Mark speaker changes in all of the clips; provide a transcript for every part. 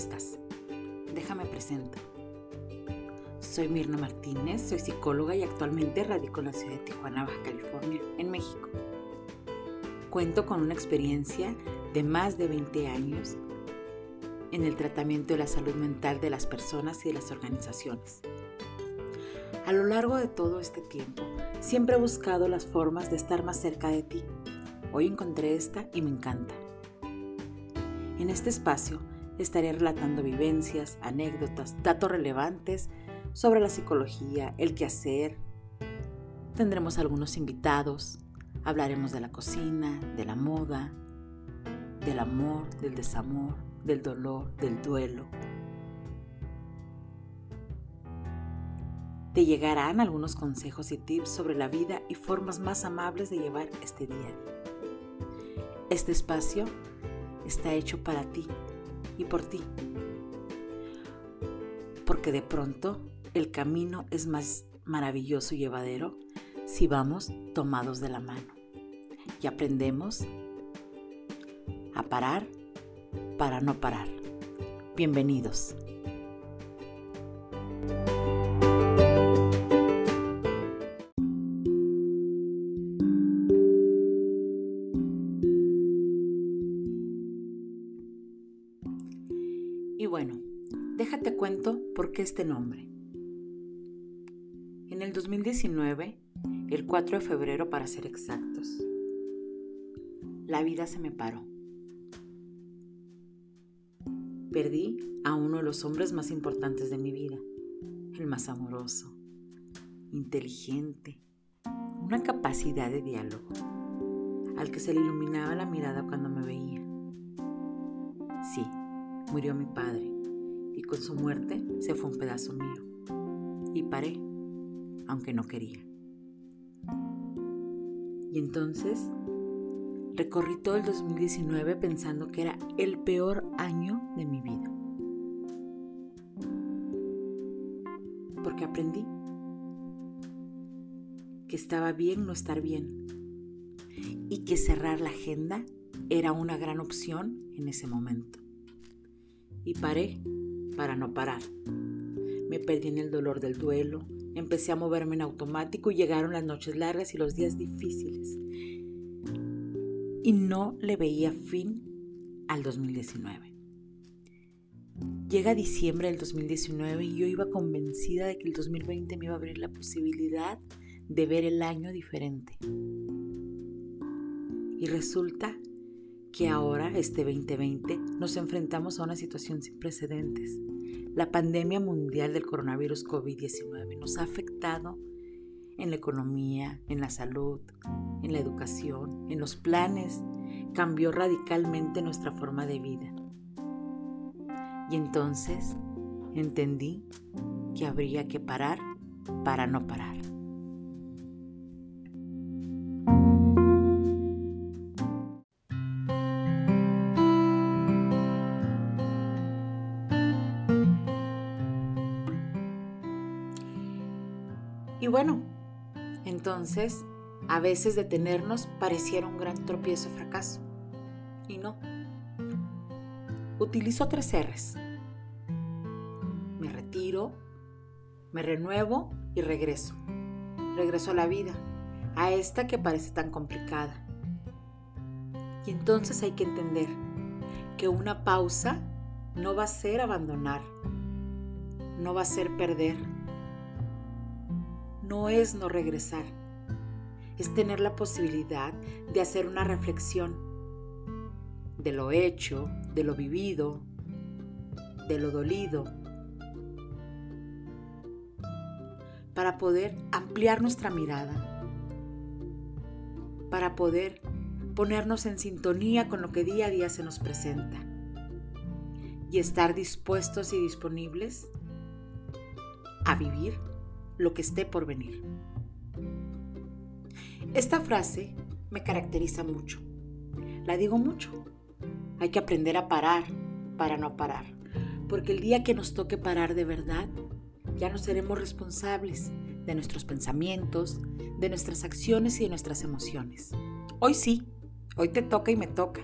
Speaker 1: estás? Déjame presento. Soy Mirna Martínez, soy psicóloga y actualmente radico en la ciudad de Tijuana, Baja California, en México. Cuento con una experiencia de más de 20 años en el tratamiento de la salud mental de las personas y de las organizaciones. A lo largo de todo este tiempo, siempre he buscado las formas de estar más cerca de ti. Hoy encontré esta y me encanta. En este espacio estaré relatando vivencias, anécdotas, datos relevantes sobre la psicología, el quehacer. Tendremos algunos invitados, hablaremos de la cocina, de la moda, del amor, del desamor, del dolor, del duelo. Te llegarán algunos consejos y tips sobre la vida y formas más amables de llevar este día. Este espacio está hecho para ti y por ti. Porque de pronto el camino es más maravilloso y llevadero si vamos tomados de la mano y aprendemos a parar para no parar. Bienvenidos. Bueno, déjate cuento por qué este nombre. En el 2019, el 4 de febrero para ser exactos, la vida se me paró. Perdí a uno de los hombres más importantes de mi vida, el más amoroso, inteligente, una capacidad de diálogo, al que se le iluminaba la mirada cuando me veía. Sí, murió mi padre y con su muerte se fue un pedazo mío. Y paré, aunque no quería. Y entonces recorrí todo el 2019 pensando que era el peor año de mi vida. Porque aprendí que estaba bien no estar bien y que cerrar la agenda era una gran opción en ese momento y paré para no parar. Me perdí en el dolor del duelo, empecé a moverme en automático y llegaron las noches largas y los días difíciles. Y no le veía fin al 2019. Llega diciembre del 2019 y yo iba convencida de que el 2020 me iba a abrir la posibilidad de ver el año diferente. Y resulta que ahora, este 2020, nos enfrentamos a una situación sin precedentes. La pandemia mundial del coronavirus COVID-19 nos ha afectado en la economía, en la salud, en la educación, en los planes, cambió radicalmente nuestra forma de vida. Y entonces entendí que habría que parar para no parar. Bueno, entonces a veces detenernos pareciera un gran tropiezo o fracaso. Y no. Utilizo tres R's. Me retiro, me renuevo y regreso. Regreso a la vida, a esta que parece tan complicada. Y entonces hay que entender que una pausa no va a ser abandonar, no va a ser perder no es no regresar, es tener la posibilidad de hacer una reflexión de lo hecho, de lo vivido, de lo dolido, para poder ampliar nuestra mirada, para poder ponernos en sintonía con lo que día a día se nos presenta y estar dispuestos y disponibles a vivir lo que esté por venir. Esta frase me caracteriza mucho. La digo mucho. Hay que aprender a parar para no parar. Porque el día que nos toque parar de verdad, ya no seremos responsables de nuestros pensamientos, de nuestras acciones y de nuestras emociones. Hoy sí, hoy te toca y me toca.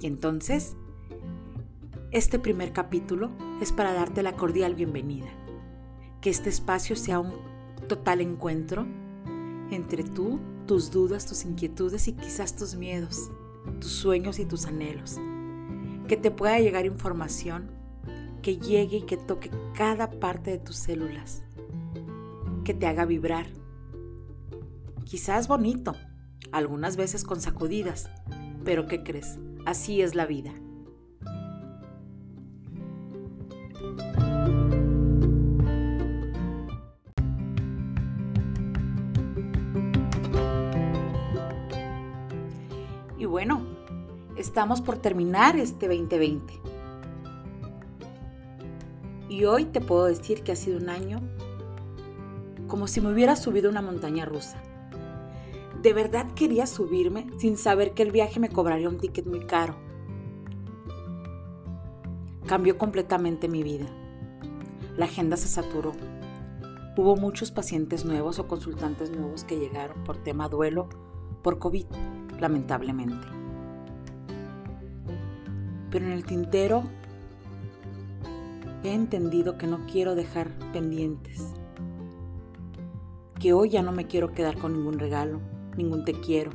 Speaker 1: Y entonces, Este primer capítulo es para darte la cordial bienvenida. Que este espacio sea un total encuentro entre tú, tus dudas, tus inquietudes y quizás tus miedos, tus sueños y tus anhelos. Que te pueda llegar información que llegue y que toque cada parte de tus células. Que te haga vibrar. Quizás bonito, algunas veces con sacudidas, pero ¿qué crees? Así es la vida. Estamos por terminar este 2020. Y hoy te puedo decir que ha sido un año como si me hubiera subido una montaña rusa. De verdad quería subirme sin saber que el viaje me cobraría un ticket muy caro. Cambió completamente mi vida. La agenda se saturó. Hubo muchos pacientes nuevos o consultantes nuevos que llegaron por tema duelo por COVID lamentablemente. Pero en el tintero he entendido que no quiero dejar pendientes, que hoy ya no me quiero quedar con ningún regalo, ningún te quiero,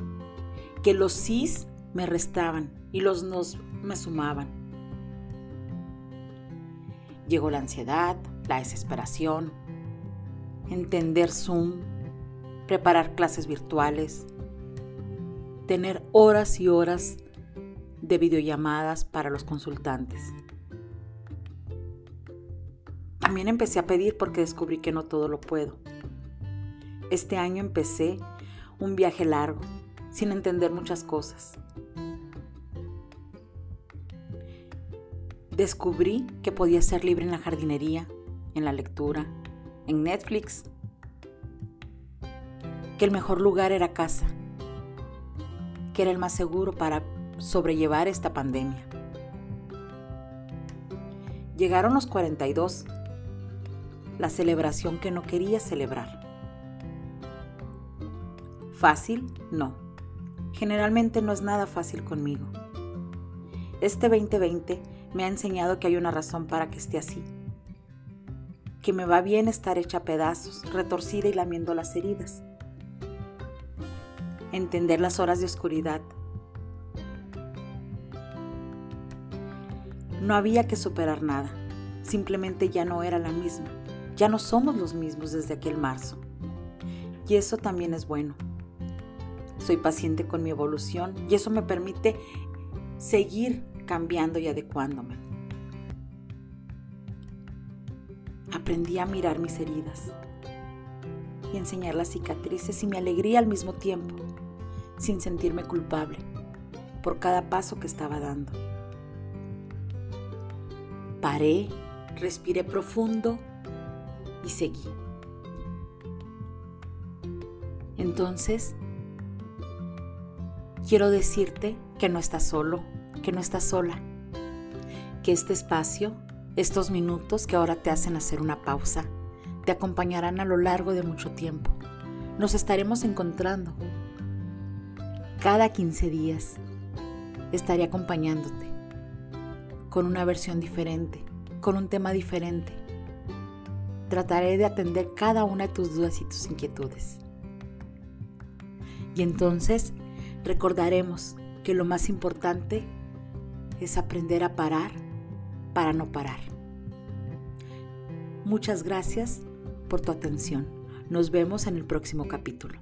Speaker 1: que los sís me restaban y los nos me sumaban. Llegó la ansiedad, la desesperación, entender Zoom, preparar clases virtuales, tener horas y horas de videollamadas para los consultantes. También empecé a pedir porque descubrí que no todo lo puedo. Este año empecé un viaje largo, sin entender muchas cosas. Descubrí que podía ser libre en la jardinería, en la lectura, en Netflix, que el mejor lugar era casa que era el más seguro para sobrellevar esta pandemia. Llegaron los 42, la celebración que no quería celebrar. Fácil, no. Generalmente no es nada fácil conmigo. Este 2020 me ha enseñado que hay una razón para que esté así. Que me va bien estar hecha pedazos, retorcida y lamiendo las heridas entender las horas de oscuridad. No había que superar nada, simplemente ya no era la misma, ya no somos los mismos desde aquel marzo. Y eso también es bueno. Soy paciente con mi evolución y eso me permite seguir cambiando y adecuándome. Aprendí a mirar mis heridas y enseñar las cicatrices y mi alegría al mismo tiempo sin sentirme culpable por cada paso que estaba dando. Paré, respiré profundo y seguí. Entonces, quiero decirte que no estás solo, que no estás sola, que este espacio, estos minutos que ahora te hacen hacer una pausa, te acompañarán a lo largo de mucho tiempo. Nos estaremos encontrando cada 15 días estaré acompañándote con una versión diferente, con un tema diferente. Trataré de atender cada una de tus dudas y tus inquietudes. Y entonces recordaremos que lo más importante es aprender a parar para no parar. Muchas gracias por tu atención. Nos vemos en el próximo capítulo.